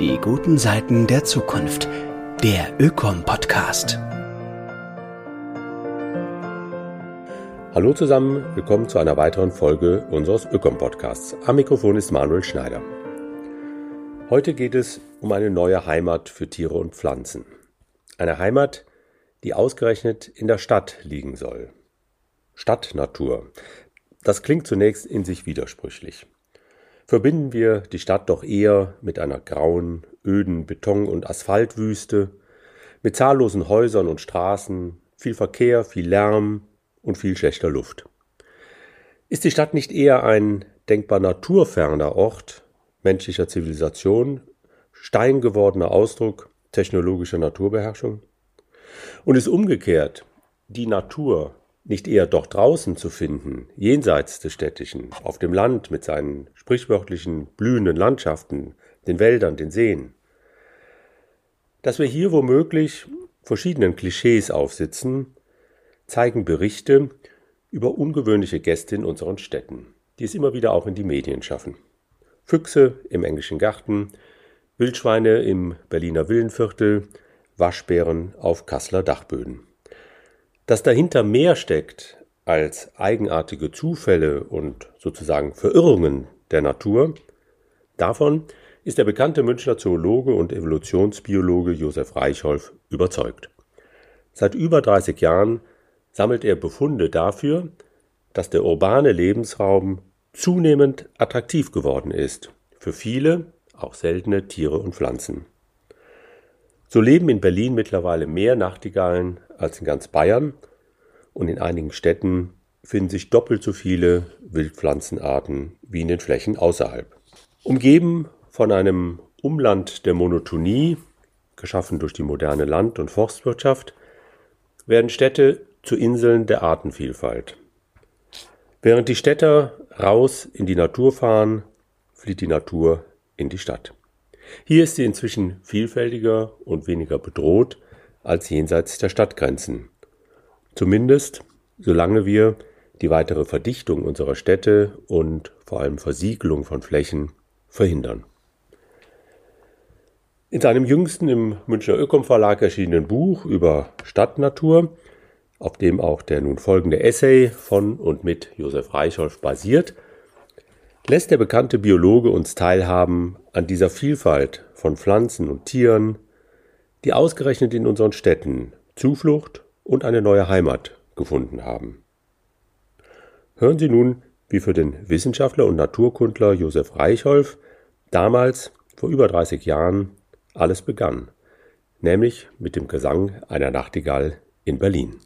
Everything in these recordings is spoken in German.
Die guten Seiten der Zukunft. Der Ökom-Podcast. Hallo zusammen, willkommen zu einer weiteren Folge unseres Ökom-Podcasts. Am Mikrofon ist Manuel Schneider. Heute geht es um eine neue Heimat für Tiere und Pflanzen. Eine Heimat, die ausgerechnet in der Stadt liegen soll. Stadtnatur. Das klingt zunächst in sich widersprüchlich. Verbinden wir die Stadt doch eher mit einer grauen, öden Beton- und Asphaltwüste, mit zahllosen Häusern und Straßen, viel Verkehr, viel Lärm und viel schlechter Luft. Ist die Stadt nicht eher ein denkbar naturferner Ort menschlicher Zivilisation, steingewordener Ausdruck technologischer Naturbeherrschung? Und ist umgekehrt die Natur nicht eher doch draußen zu finden, jenseits des Städtischen, auf dem Land mit seinen sprichwörtlichen blühenden Landschaften, den Wäldern, den Seen. Dass wir hier womöglich verschiedenen Klischees aufsitzen, zeigen Berichte über ungewöhnliche Gäste in unseren Städten, die es immer wieder auch in die Medien schaffen. Füchse im englischen Garten, Wildschweine im Berliner Villenviertel, Waschbären auf Kasseler Dachböden. Dass dahinter mehr steckt als eigenartige Zufälle und sozusagen Verirrungen der Natur, davon ist der bekannte Münchner Zoologe und Evolutionsbiologe Josef Reichholf überzeugt. Seit über 30 Jahren sammelt er Befunde dafür, dass der urbane Lebensraum zunehmend attraktiv geworden ist für viele, auch seltene Tiere und Pflanzen. So leben in Berlin mittlerweile mehr Nachtigallen als in ganz Bayern und in einigen Städten finden sich doppelt so viele Wildpflanzenarten wie in den Flächen außerhalb. Umgeben von einem Umland der Monotonie, geschaffen durch die moderne Land- und Forstwirtschaft, werden Städte zu Inseln der Artenvielfalt. Während die Städter raus in die Natur fahren, flieht die Natur in die Stadt. Hier ist sie inzwischen vielfältiger und weniger bedroht als jenseits der Stadtgrenzen. Zumindest solange wir die weitere Verdichtung unserer Städte und vor allem Versiegelung von Flächen verhindern. In seinem jüngsten im Münchner Ökom Verlag erschienenen Buch über Stadtnatur, auf dem auch der nun folgende Essay von und mit Josef Reichholf basiert, lässt der bekannte Biologe uns teilhaben an dieser Vielfalt von Pflanzen und Tieren, die ausgerechnet in unseren Städten Zuflucht und eine neue Heimat gefunden haben. Hören Sie nun, wie für den Wissenschaftler und Naturkundler Josef Reichholf damals, vor über 30 Jahren, alles begann, nämlich mit dem Gesang einer Nachtigall in Berlin.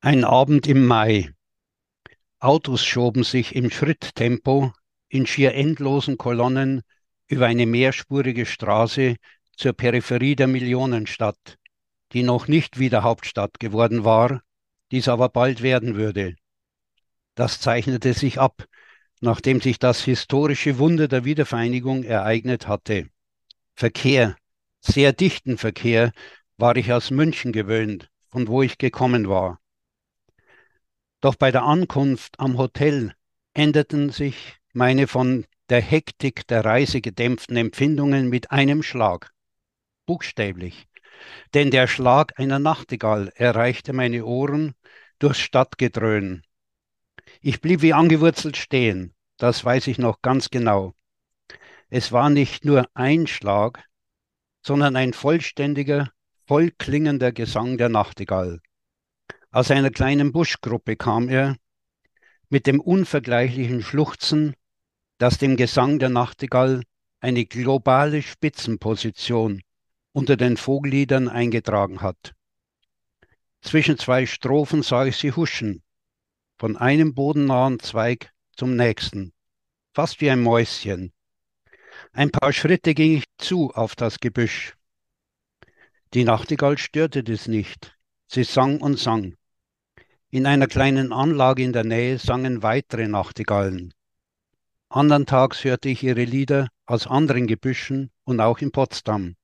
Ein Abend im Mai. Autos schoben sich im Schritttempo in schier endlosen Kolonnen über eine mehrspurige Straße zur Peripherie der Millionenstadt, die noch nicht wieder Hauptstadt geworden war, dies aber bald werden würde. Das zeichnete sich ab, nachdem sich das historische Wunder der Wiedervereinigung ereignet hatte. Verkehr, sehr dichten Verkehr, war ich aus München gewöhnt, von wo ich gekommen war. Doch bei der Ankunft am Hotel änderten sich meine von der Hektik der Reise gedämpften Empfindungen mit einem Schlag. Buchstäblich. Denn der Schlag einer Nachtigall erreichte meine Ohren durchs Stadtgedröhn. Ich blieb wie angewurzelt stehen, das weiß ich noch ganz genau. Es war nicht nur ein Schlag, sondern ein vollständiger, vollklingender Gesang der Nachtigall. Aus einer kleinen Buschgruppe kam er, mit dem unvergleichlichen Schluchzen, das dem Gesang der Nachtigall eine globale Spitzenposition unter den Vogelliedern eingetragen hat. Zwischen zwei Strophen sah ich sie huschen, von einem bodennahen Zweig zum nächsten, fast wie ein Mäuschen. Ein paar Schritte ging ich zu auf das Gebüsch. Die Nachtigall störte das nicht. Sie sang und sang. In einer kleinen Anlage in der Nähe sangen weitere Nachtigallen. Andern Tags hörte ich ihre Lieder aus anderen Gebüschen und auch in Potsdam.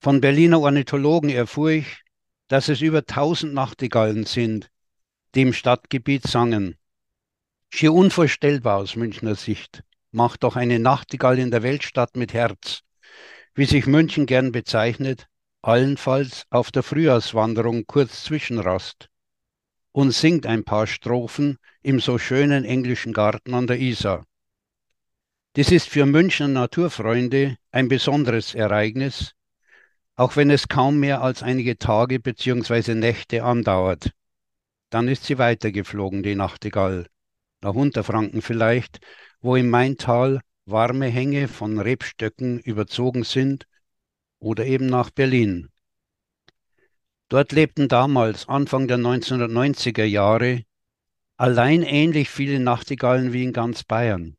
Von Berliner Ornithologen erfuhr ich, dass es über tausend Nachtigallen sind, die im Stadtgebiet sangen. Schier unvorstellbar aus Münchner Sicht. macht doch eine Nachtigall in der Weltstadt mit Herz, wie sich München gern bezeichnet, allenfalls auf der Frühjahrswanderung kurz Zwischenrast und singt ein paar Strophen im so schönen englischen Garten an der Isar. Das ist für Münchner Naturfreunde ein besonderes Ereignis, auch wenn es kaum mehr als einige Tage bzw. Nächte andauert. Dann ist sie weitergeflogen, die Nachtigall, nach Unterfranken vielleicht, wo im Maintal warme Hänge von Rebstöcken überzogen sind, oder eben nach Berlin. Dort lebten damals, Anfang der 1990er Jahre, allein ähnlich viele Nachtigallen wie in ganz Bayern.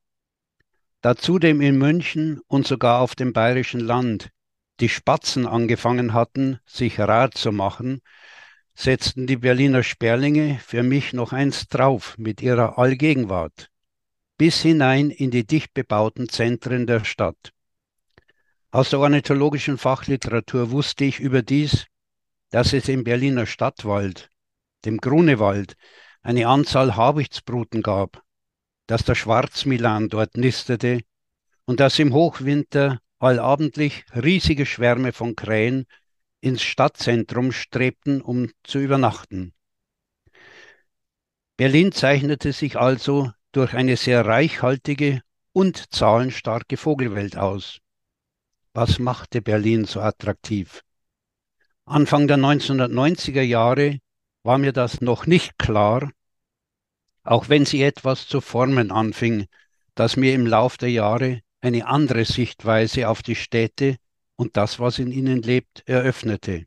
Da zudem in München und sogar auf dem bayerischen Land die Spatzen angefangen hatten, sich rar zu machen, setzten die Berliner Sperlinge für mich noch eins drauf mit ihrer Allgegenwart, bis hinein in die dicht bebauten Zentren der Stadt. Aus der ornithologischen Fachliteratur wusste ich überdies, dass es im Berliner Stadtwald, dem Grunewald, eine Anzahl Habichtsbruten gab, dass der Schwarzmilan dort nistete und dass im Hochwinter allabendlich riesige Schwärme von Krähen ins Stadtzentrum strebten, um zu übernachten. Berlin zeichnete sich also durch eine sehr reichhaltige und zahlenstarke Vogelwelt aus. Was machte Berlin so attraktiv? Anfang der 1990er Jahre war mir das noch nicht klar auch wenn sie etwas zu formen anfing, das mir im Lauf der Jahre eine andere Sichtweise auf die Städte und das, was in ihnen lebt, eröffnete.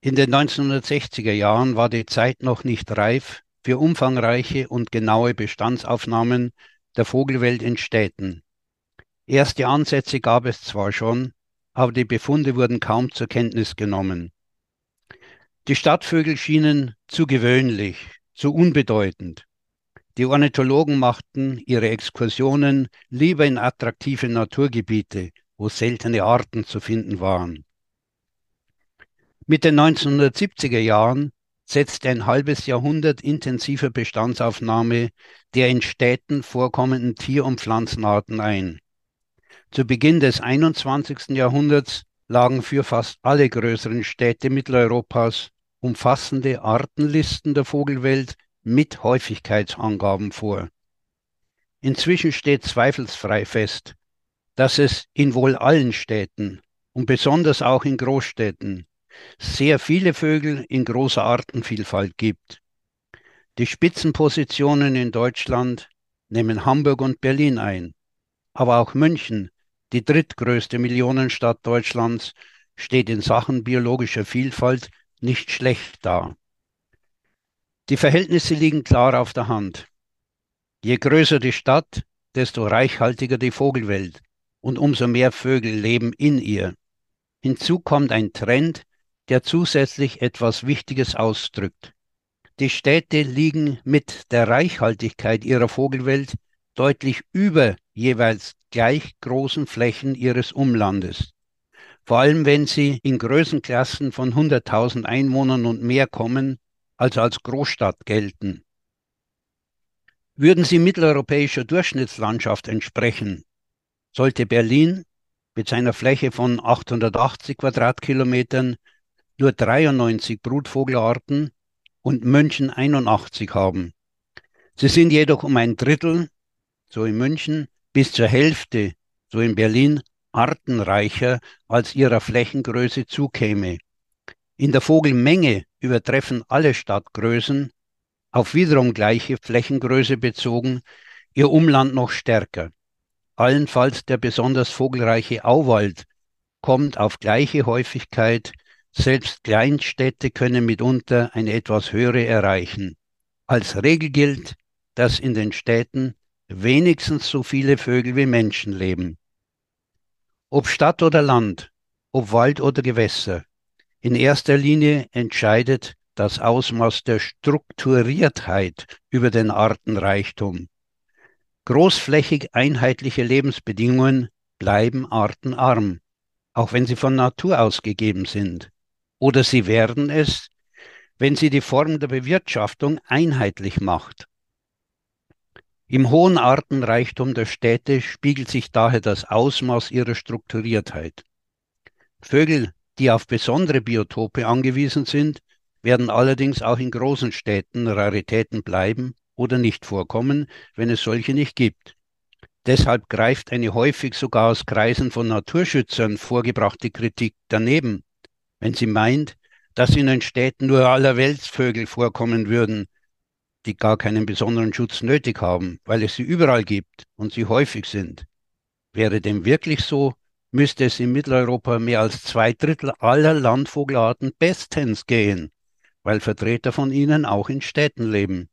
In den 1960er Jahren war die Zeit noch nicht reif für umfangreiche und genaue Bestandsaufnahmen der Vogelwelt in Städten. Erste Ansätze gab es zwar schon, aber die Befunde wurden kaum zur Kenntnis genommen. Die Stadtvögel schienen zu gewöhnlich, zu unbedeutend. Die Ornithologen machten ihre Exkursionen lieber in attraktive Naturgebiete, wo seltene Arten zu finden waren. Mit den 1970er Jahren setzte ein halbes Jahrhundert intensiver Bestandsaufnahme der in Städten vorkommenden Tier- und Pflanzenarten ein. Zu Beginn des 21. Jahrhunderts lagen für fast alle größeren Städte Mitteleuropas umfassende Artenlisten der Vogelwelt mit Häufigkeitsangaben vor. Inzwischen steht zweifelsfrei fest, dass es in wohl allen Städten und besonders auch in Großstädten sehr viele Vögel in großer Artenvielfalt gibt. Die Spitzenpositionen in Deutschland nehmen Hamburg und Berlin ein, aber auch München, die drittgrößte Millionenstadt Deutschlands, steht in Sachen biologischer Vielfalt nicht schlecht da. Die Verhältnisse liegen klar auf der Hand. Je größer die Stadt, desto reichhaltiger die Vogelwelt und umso mehr Vögel leben in ihr. Hinzu kommt ein Trend, der zusätzlich etwas Wichtiges ausdrückt. Die Städte liegen mit der Reichhaltigkeit ihrer Vogelwelt deutlich über jeweils gleich großen Flächen ihres Umlandes vor allem wenn sie in Größenklassen von 100.000 Einwohnern und mehr kommen, also als Großstadt gelten. Würden sie mitteleuropäischer Durchschnittslandschaft entsprechen, sollte Berlin mit seiner Fläche von 880 Quadratkilometern nur 93 Brutvogelarten und München 81 haben. Sie sind jedoch um ein Drittel, so in München, bis zur Hälfte, so in Berlin, artenreicher als ihrer Flächengröße zukäme. In der Vogelmenge übertreffen alle Stadtgrößen, auf wiederum gleiche Flächengröße bezogen, ihr Umland noch stärker. Allenfalls der besonders vogelreiche Auwald kommt auf gleiche Häufigkeit, selbst Kleinstädte können mitunter eine etwas höhere erreichen. Als Regel gilt, dass in den Städten wenigstens so viele Vögel wie Menschen leben. Ob Stadt oder Land, ob Wald oder Gewässer, in erster Linie entscheidet das Ausmaß der Strukturiertheit über den Artenreichtum. Großflächig einheitliche Lebensbedingungen bleiben artenarm, auch wenn sie von Natur aus gegeben sind. Oder sie werden es, wenn sie die Form der Bewirtschaftung einheitlich macht. Im hohen Artenreichtum der Städte spiegelt sich daher das Ausmaß ihrer Strukturiertheit. Vögel, die auf besondere Biotope angewiesen sind, werden allerdings auch in großen Städten Raritäten bleiben oder nicht vorkommen, wenn es solche nicht gibt. Deshalb greift eine häufig sogar aus Kreisen von Naturschützern vorgebrachte Kritik daneben, wenn sie meint, dass in den Städten nur allerweltsvögel vorkommen würden, die gar keinen besonderen Schutz nötig haben, weil es sie überall gibt und sie häufig sind. Wäre dem wirklich so, müsste es in Mitteleuropa mehr als zwei Drittel aller Landvogelarten bestens gehen, weil Vertreter von ihnen auch in Städten leben.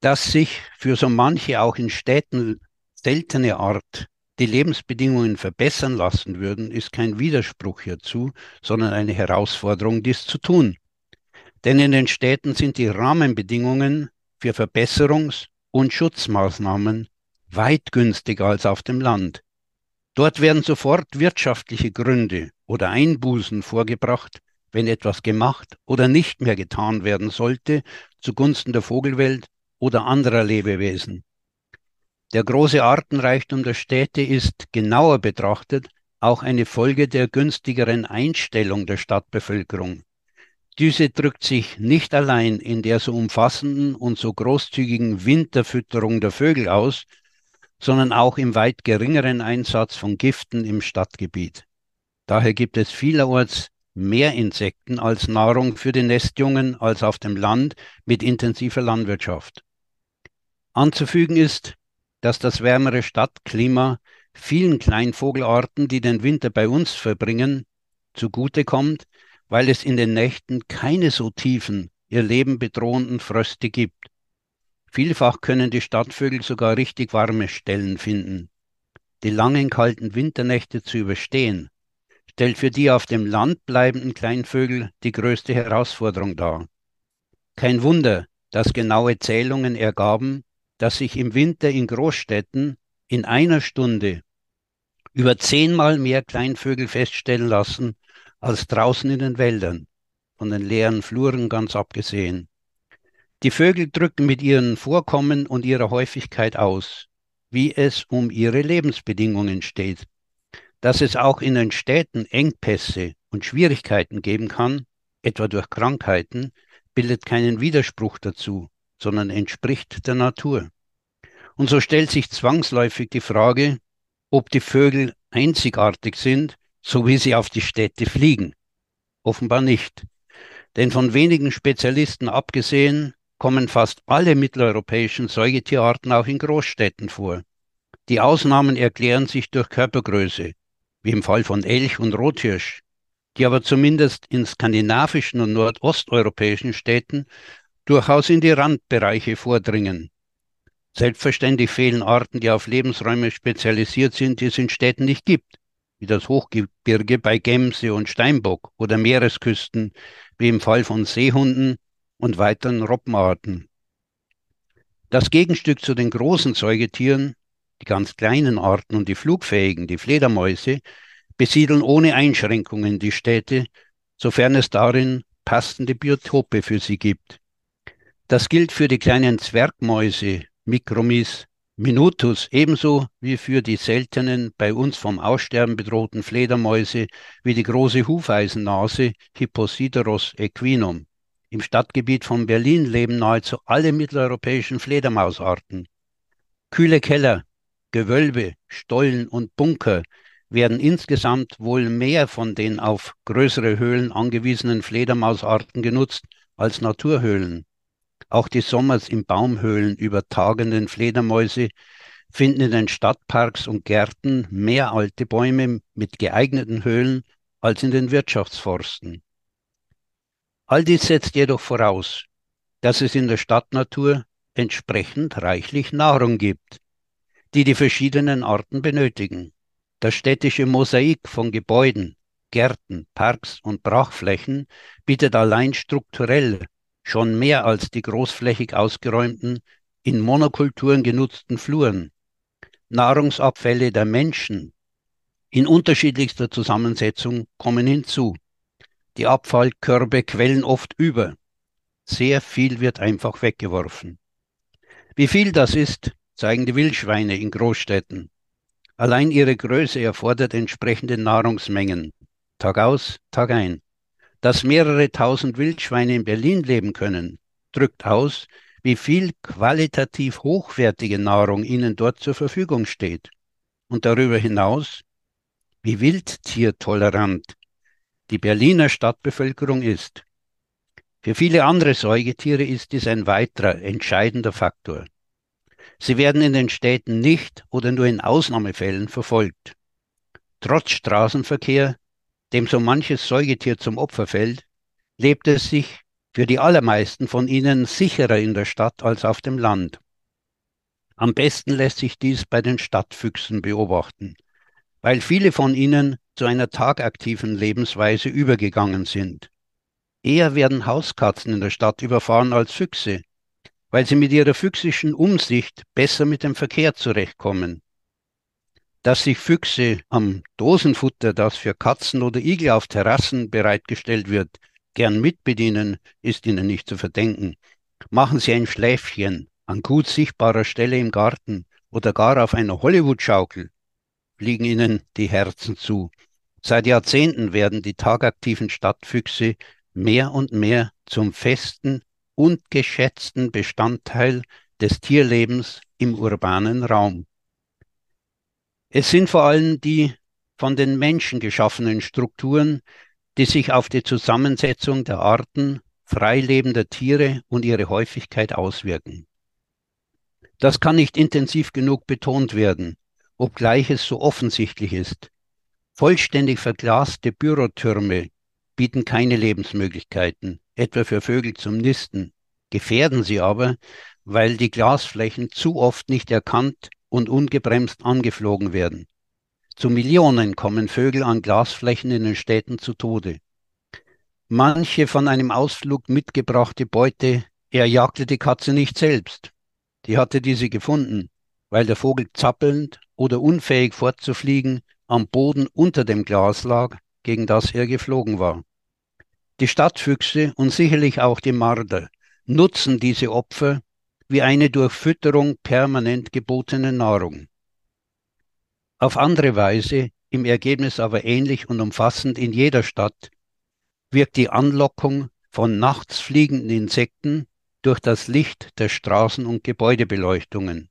Dass sich für so manche auch in Städten seltene Art die Lebensbedingungen verbessern lassen würden, ist kein Widerspruch hierzu, sondern eine Herausforderung, dies zu tun. Denn in den Städten sind die Rahmenbedingungen für Verbesserungs- und Schutzmaßnahmen weit günstiger als auf dem Land. Dort werden sofort wirtschaftliche Gründe oder Einbußen vorgebracht, wenn etwas gemacht oder nicht mehr getan werden sollte zugunsten der Vogelwelt oder anderer Lebewesen. Der große Artenreichtum der Städte ist genauer betrachtet auch eine Folge der günstigeren Einstellung der Stadtbevölkerung. Diese drückt sich nicht allein in der so umfassenden und so großzügigen Winterfütterung der Vögel aus, sondern auch im weit geringeren Einsatz von Giften im Stadtgebiet. Daher gibt es vielerorts mehr Insekten als Nahrung für die Nestjungen als auf dem Land mit intensiver Landwirtschaft. Anzufügen ist, dass das wärmere Stadtklima vielen Kleinvogelarten, die den Winter bei uns verbringen, zugutekommt, weil es in den Nächten keine so tiefen, ihr Leben bedrohenden Fröste gibt. Vielfach können die Stadtvögel sogar richtig warme Stellen finden. Die langen kalten Winternächte zu überstehen, stellt für die auf dem Land bleibenden Kleinvögel die größte Herausforderung dar. Kein Wunder, dass genaue Zählungen ergaben, dass sich im Winter in Großstädten in einer Stunde über zehnmal mehr Kleinvögel feststellen lassen als draußen in den Wäldern, von den leeren Fluren ganz abgesehen. Die Vögel drücken mit ihren Vorkommen und ihrer Häufigkeit aus, wie es um ihre Lebensbedingungen steht. Dass es auch in den Städten Engpässe und Schwierigkeiten geben kann, etwa durch Krankheiten, bildet keinen Widerspruch dazu sondern entspricht der Natur. Und so stellt sich zwangsläufig die Frage, ob die Vögel einzigartig sind, so wie sie auf die Städte fliegen. Offenbar nicht. Denn von wenigen Spezialisten abgesehen, kommen fast alle mitteleuropäischen Säugetierarten auch in Großstädten vor. Die Ausnahmen erklären sich durch Körpergröße, wie im Fall von Elch und Rothirsch, die aber zumindest in skandinavischen und nordosteuropäischen Städten durchaus in die Randbereiche vordringen. Selbstverständlich fehlen Arten, die auf Lebensräume spezialisiert sind, die es in Städten nicht gibt, wie das Hochgebirge bei Gemse und Steinbock oder Meeresküsten, wie im Fall von Seehunden und weiteren Robbenarten. Das Gegenstück zu den großen Säugetieren, die ganz kleinen Arten und die flugfähigen, die Fledermäuse, besiedeln ohne Einschränkungen die Städte, sofern es darin passende Biotope für sie gibt. Das gilt für die kleinen Zwergmäuse, Mikromis, Minutus, ebenso wie für die seltenen, bei uns vom Aussterben bedrohten Fledermäuse wie die große Hufeisennase Hipposideros equinum. Im Stadtgebiet von Berlin leben nahezu alle mitteleuropäischen Fledermausarten. Kühle Keller, Gewölbe, Stollen und Bunker werden insgesamt wohl mehr von den auf größere Höhlen angewiesenen Fledermausarten genutzt als Naturhöhlen. Auch die sommers in Baumhöhlen übertagenden Fledermäuse finden in den Stadtparks und Gärten mehr alte Bäume mit geeigneten Höhlen als in den Wirtschaftsforsten. All dies setzt jedoch voraus, dass es in der Stadtnatur entsprechend reichlich Nahrung gibt, die die verschiedenen Arten benötigen. Das städtische Mosaik von Gebäuden, Gärten, Parks und Brachflächen bietet allein strukturell schon mehr als die großflächig ausgeräumten, in Monokulturen genutzten Fluren. Nahrungsabfälle der Menschen in unterschiedlichster Zusammensetzung kommen hinzu. Die Abfallkörbe quellen oft über. Sehr viel wird einfach weggeworfen. Wie viel das ist, zeigen die Wildschweine in Großstädten. Allein ihre Größe erfordert entsprechende Nahrungsmengen, Tag aus, Tag ein. Dass mehrere tausend Wildschweine in Berlin leben können, drückt aus, wie viel qualitativ hochwertige Nahrung ihnen dort zur Verfügung steht. Und darüber hinaus, wie wildtiertolerant die Berliner Stadtbevölkerung ist. Für viele andere Säugetiere ist dies ein weiterer entscheidender Faktor. Sie werden in den Städten nicht oder nur in Ausnahmefällen verfolgt. Trotz Straßenverkehr, dem so manches Säugetier zum Opfer fällt, lebt es sich für die allermeisten von ihnen sicherer in der Stadt als auf dem Land. Am besten lässt sich dies bei den Stadtfüchsen beobachten, weil viele von ihnen zu einer tagaktiven Lebensweise übergegangen sind. Eher werden Hauskatzen in der Stadt überfahren als Füchse, weil sie mit ihrer füchsischen Umsicht besser mit dem Verkehr zurechtkommen. Dass sich Füchse am Dosenfutter, das für Katzen oder Igel auf Terrassen bereitgestellt wird, gern mitbedienen, ist ihnen nicht zu verdenken. Machen sie ein Schläfchen an gut sichtbarer Stelle im Garten oder gar auf einer Hollywood-Schaukel, fliegen ihnen die Herzen zu. Seit Jahrzehnten werden die tagaktiven Stadtfüchse mehr und mehr zum festen und geschätzten Bestandteil des Tierlebens im urbanen Raum. Es sind vor allem die von den Menschen geschaffenen Strukturen, die sich auf die Zusammensetzung der Arten freilebender Tiere und ihre Häufigkeit auswirken. Das kann nicht intensiv genug betont werden, obgleich es so offensichtlich ist. Vollständig verglaste Bürotürme bieten keine Lebensmöglichkeiten, etwa für Vögel zum Nisten, gefährden sie aber, weil die Glasflächen zu oft nicht erkannt und ungebremst angeflogen werden. Zu Millionen kommen Vögel an Glasflächen in den Städten zu Tode. Manche von einem Ausflug mitgebrachte Beute erjagte die Katze nicht selbst. Die hatte diese gefunden, weil der Vogel zappelnd oder unfähig fortzufliegen am Boden unter dem Glas lag, gegen das er geflogen war. Die Stadtfüchse und sicherlich auch die Marder nutzen diese Opfer wie eine durch Fütterung permanent gebotene Nahrung. Auf andere Weise, im Ergebnis aber ähnlich und umfassend in jeder Stadt, wirkt die Anlockung von nachts fliegenden Insekten durch das Licht der Straßen- und Gebäudebeleuchtungen.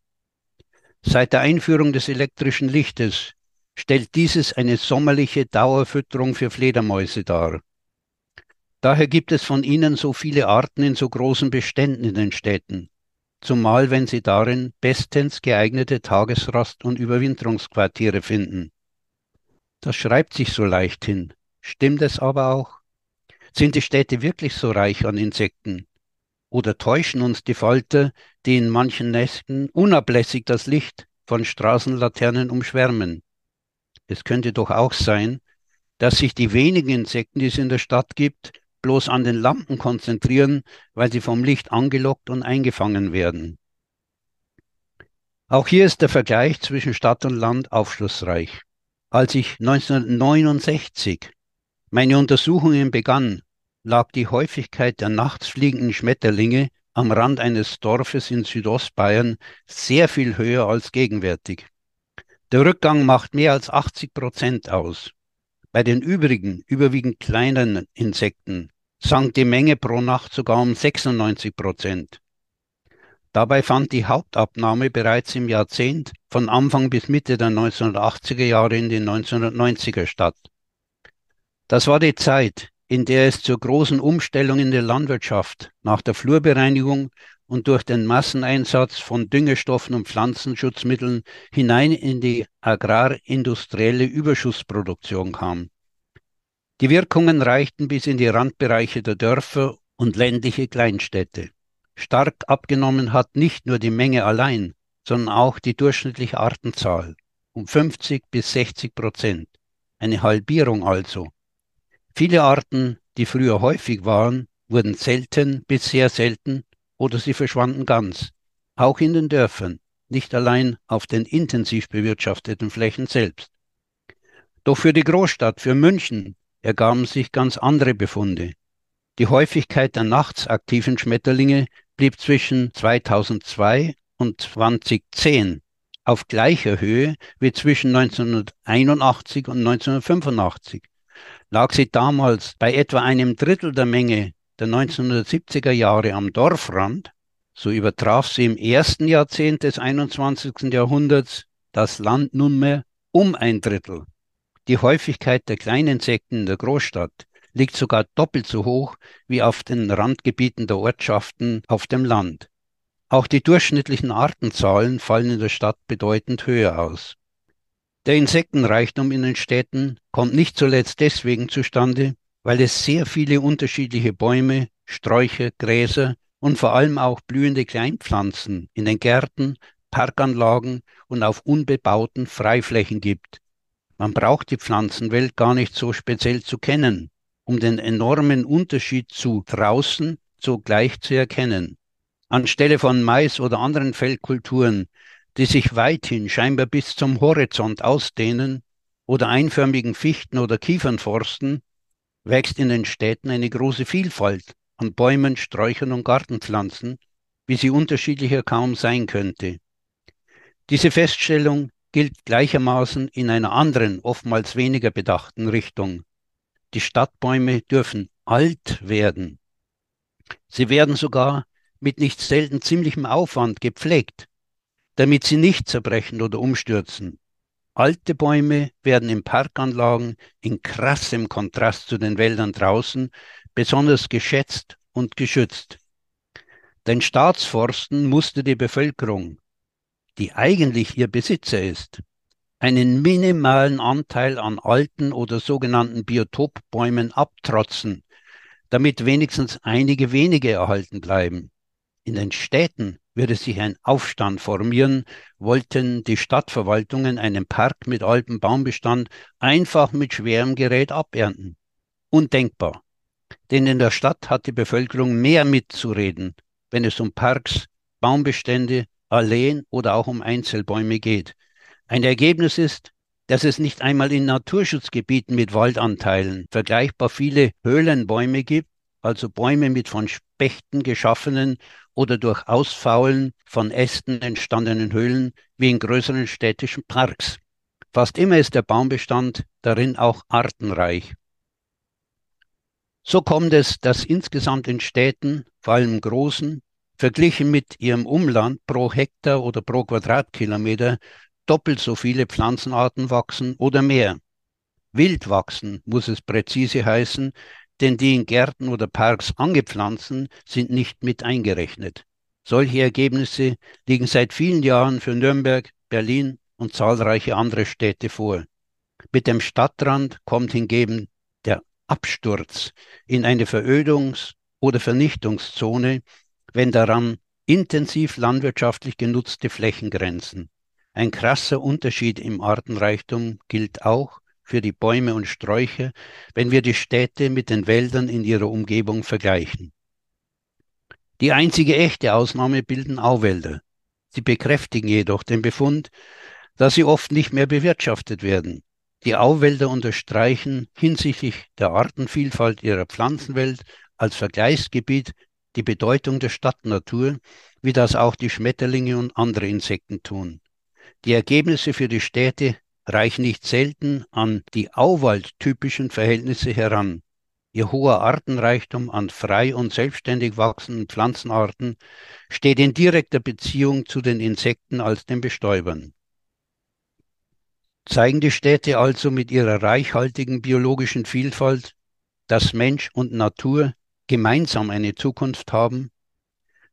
Seit der Einführung des elektrischen Lichtes stellt dieses eine sommerliche Dauerfütterung für Fledermäuse dar. Daher gibt es von ihnen so viele Arten in so großen Beständen in den Städten zumal wenn sie darin bestens geeignete Tagesrast- und Überwinterungsquartiere finden. Das schreibt sich so leicht hin. Stimmt es aber auch? Sind die Städte wirklich so reich an Insekten? Oder täuschen uns die Falter, die in manchen Nächten unablässig das Licht von Straßenlaternen umschwärmen? Es könnte doch auch sein, dass sich die wenigen Insekten, die es in der Stadt gibt, bloß an den Lampen konzentrieren, weil sie vom Licht angelockt und eingefangen werden. Auch hier ist der Vergleich zwischen Stadt und Land aufschlussreich. Als ich 1969 meine Untersuchungen begann, lag die Häufigkeit der nachts fliegenden Schmetterlinge am Rand eines Dorfes in Südostbayern sehr viel höher als gegenwärtig. Der Rückgang macht mehr als 80 Prozent aus. Bei den übrigen, überwiegend kleinen Insekten sank die Menge pro Nacht sogar um 96 Prozent. Dabei fand die Hauptabnahme bereits im Jahrzehnt von Anfang bis Mitte der 1980er Jahre in den 1990er statt. Das war die Zeit, in der es zur großen Umstellung in der Landwirtschaft nach der Flurbereinigung und durch den Masseneinsatz von Düngestoffen und Pflanzenschutzmitteln hinein in die agrarindustrielle Überschussproduktion kam. Die Wirkungen reichten bis in die Randbereiche der Dörfer und ländliche Kleinstädte. Stark abgenommen hat nicht nur die Menge allein, sondern auch die durchschnittliche Artenzahl um 50 bis 60 Prozent. Eine Halbierung also. Viele Arten, die früher häufig waren, wurden selten bis sehr selten oder sie verschwanden ganz. Auch in den Dörfern, nicht allein auf den intensiv bewirtschafteten Flächen selbst. Doch für die Großstadt, für München, ergaben sich ganz andere Befunde. Die Häufigkeit der nachts aktiven Schmetterlinge blieb zwischen 2002 und 2010 auf gleicher Höhe wie zwischen 1981 und 1985. Lag sie damals bei etwa einem Drittel der Menge der 1970er Jahre am Dorfrand, so übertraf sie im ersten Jahrzehnt des 21. Jahrhunderts das Land nunmehr um ein Drittel. Die Häufigkeit der Kleininsekten in der Großstadt liegt sogar doppelt so hoch wie auf den Randgebieten der Ortschaften auf dem Land. Auch die durchschnittlichen Artenzahlen fallen in der Stadt bedeutend höher aus. Der Insektenreichtum in den Städten kommt nicht zuletzt deswegen zustande, weil es sehr viele unterschiedliche Bäume, Sträucher, Gräser und vor allem auch blühende Kleinpflanzen in den Gärten, Parkanlagen und auf unbebauten Freiflächen gibt. Man braucht die Pflanzenwelt gar nicht so speziell zu kennen, um den enormen Unterschied zu draußen sogleich zu erkennen. Anstelle von Mais oder anderen Feldkulturen, die sich weithin scheinbar bis zum Horizont ausdehnen, oder einförmigen Fichten- oder Kiefernforsten, wächst in den Städten eine große Vielfalt an Bäumen, Sträuchern und Gartenpflanzen, wie sie unterschiedlicher kaum sein könnte. Diese Feststellung gilt gleichermaßen in einer anderen, oftmals weniger bedachten Richtung. Die Stadtbäume dürfen alt werden. Sie werden sogar mit nicht selten ziemlichem Aufwand gepflegt, damit sie nicht zerbrechen oder umstürzen. Alte Bäume werden in Parkanlagen in krassem Kontrast zu den Wäldern draußen besonders geschätzt und geschützt. Den Staatsforsten musste die Bevölkerung, die eigentlich ihr Besitzer ist, einen minimalen Anteil an alten oder sogenannten Biotopbäumen abtrotzen, damit wenigstens einige wenige erhalten bleiben. In den Städten würde sich ein Aufstand formieren, wollten die Stadtverwaltungen einen Park mit altem Baumbestand einfach mit schwerem Gerät abernten. Undenkbar. Denn in der Stadt hat die Bevölkerung mehr mitzureden, wenn es um Parks, Baumbestände, Alleen oder auch um Einzelbäume geht. Ein Ergebnis ist, dass es nicht einmal in Naturschutzgebieten mit Waldanteilen vergleichbar viele Höhlenbäume gibt, also Bäume mit von Spechten geschaffenen oder durch Ausfaulen von Ästen entstandenen Höhlen wie in größeren städtischen Parks. Fast immer ist der Baumbestand darin auch artenreich. So kommt es, dass insgesamt in Städten, vor allem großen, verglichen mit ihrem Umland pro Hektar oder pro Quadratkilometer doppelt so viele Pflanzenarten wachsen oder mehr. Wild wachsen muss es präzise heißen, denn die in Gärten oder Parks angepflanzten sind nicht mit eingerechnet. Solche Ergebnisse liegen seit vielen Jahren für Nürnberg, Berlin und zahlreiche andere Städte vor. Mit dem Stadtrand kommt hingegen der Absturz in eine Verödungs- oder Vernichtungszone, wenn daran intensiv landwirtschaftlich genutzte Flächen grenzen. Ein krasser Unterschied im Artenreichtum gilt auch für die Bäume und Sträucher, wenn wir die Städte mit den Wäldern in ihrer Umgebung vergleichen. Die einzige echte Ausnahme bilden Auwälder. Sie bekräftigen jedoch den Befund, dass sie oft nicht mehr bewirtschaftet werden. Die Auwälder unterstreichen hinsichtlich der Artenvielfalt ihrer Pflanzenwelt als Vergleichsgebiet die Bedeutung der Stadtnatur, wie das auch die Schmetterlinge und andere Insekten tun. Die Ergebnisse für die Städte reichen nicht selten an die auwaldtypischen Verhältnisse heran. Ihr hoher Artenreichtum an frei und selbstständig wachsenden Pflanzenarten steht in direkter Beziehung zu den Insekten als den Bestäubern. Zeigen die Städte also mit ihrer reichhaltigen biologischen Vielfalt, dass Mensch und Natur gemeinsam eine Zukunft haben?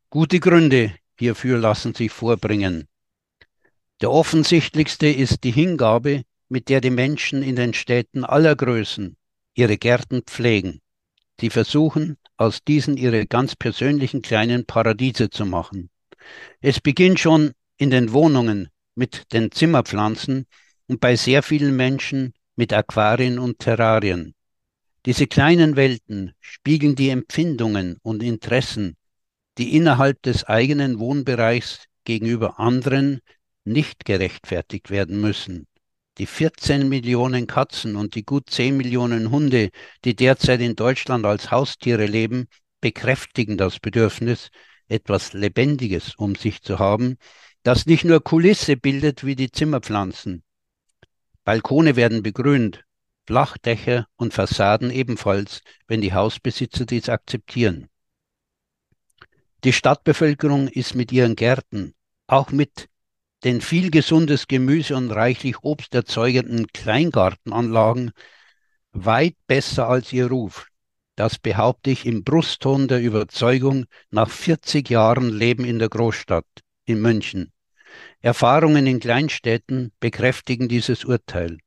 Gute Gründe hierfür lassen sich vorbringen. Der offensichtlichste ist die Hingabe, mit der die Menschen in den Städten aller Größen ihre Gärten pflegen. Sie versuchen, aus diesen ihre ganz persönlichen kleinen Paradiese zu machen. Es beginnt schon in den Wohnungen mit den Zimmerpflanzen und bei sehr vielen Menschen mit Aquarien und Terrarien. Diese kleinen Welten spiegeln die Empfindungen und Interessen, die innerhalb des eigenen Wohnbereichs gegenüber anderen nicht gerechtfertigt werden müssen. Die 14 Millionen Katzen und die gut 10 Millionen Hunde, die derzeit in Deutschland als Haustiere leben, bekräftigen das Bedürfnis, etwas Lebendiges um sich zu haben, das nicht nur Kulisse bildet wie die Zimmerpflanzen. Balkone werden begrünt, Flachdächer und Fassaden ebenfalls, wenn die Hausbesitzer dies akzeptieren. Die Stadtbevölkerung ist mit ihren Gärten, auch mit den viel gesundes Gemüse und reichlich Obst erzeugenden Kleingartenanlagen weit besser als ihr Ruf. Das behaupte ich im Brustton der Überzeugung nach 40 Jahren Leben in der Großstadt, in München. Erfahrungen in Kleinstädten bekräftigen dieses Urteil.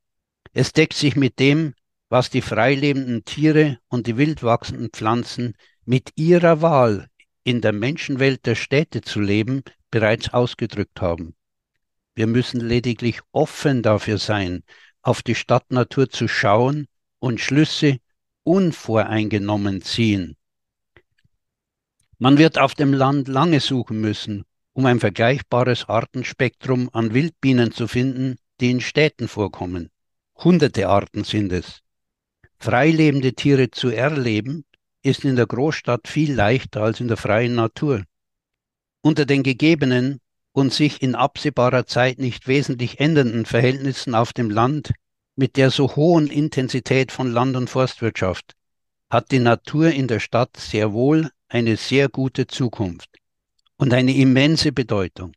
Es deckt sich mit dem, was die freilebenden Tiere und die wildwachsenden Pflanzen mit ihrer Wahl in der Menschenwelt der Städte zu leben bereits ausgedrückt haben. Wir müssen lediglich offen dafür sein, auf die Stadtnatur zu schauen und Schlüsse unvoreingenommen ziehen. Man wird auf dem Land lange suchen müssen, um ein vergleichbares Artenspektrum an Wildbienen zu finden, die in Städten vorkommen. Hunderte Arten sind es. Freilebende Tiere zu erleben, ist in der Großstadt viel leichter als in der freien Natur. Unter den gegebenen und sich in absehbarer Zeit nicht wesentlich ändernden Verhältnissen auf dem Land mit der so hohen Intensität von Land- und Forstwirtschaft hat die Natur in der Stadt sehr wohl eine sehr gute Zukunft und eine immense Bedeutung.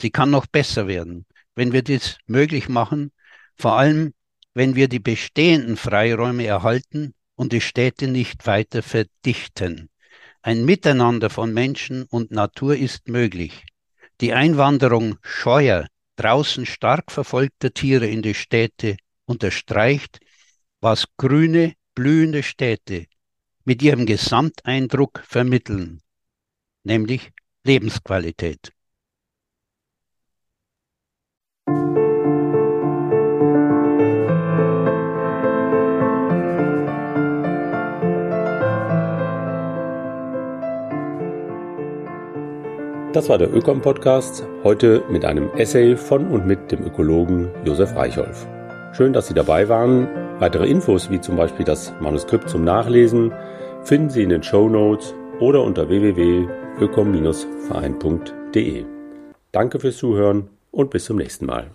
Sie kann noch besser werden, wenn wir dies möglich machen, vor allem wenn wir die bestehenden Freiräume erhalten und die Städte nicht weiter verdichten. Ein Miteinander von Menschen und Natur ist möglich. Die Einwanderung scheuer, draußen stark verfolgter Tiere in die Städte unterstreicht, was grüne, blühende Städte mit ihrem Gesamteindruck vermitteln, nämlich Lebensqualität. Das war der Ökom-Podcast, heute mit einem Essay von und mit dem Ökologen Josef Reichholf. Schön, dass Sie dabei waren. Weitere Infos wie zum Beispiel das Manuskript zum Nachlesen finden Sie in den Show Notes oder unter www.ökom-verein.de. Danke fürs Zuhören und bis zum nächsten Mal.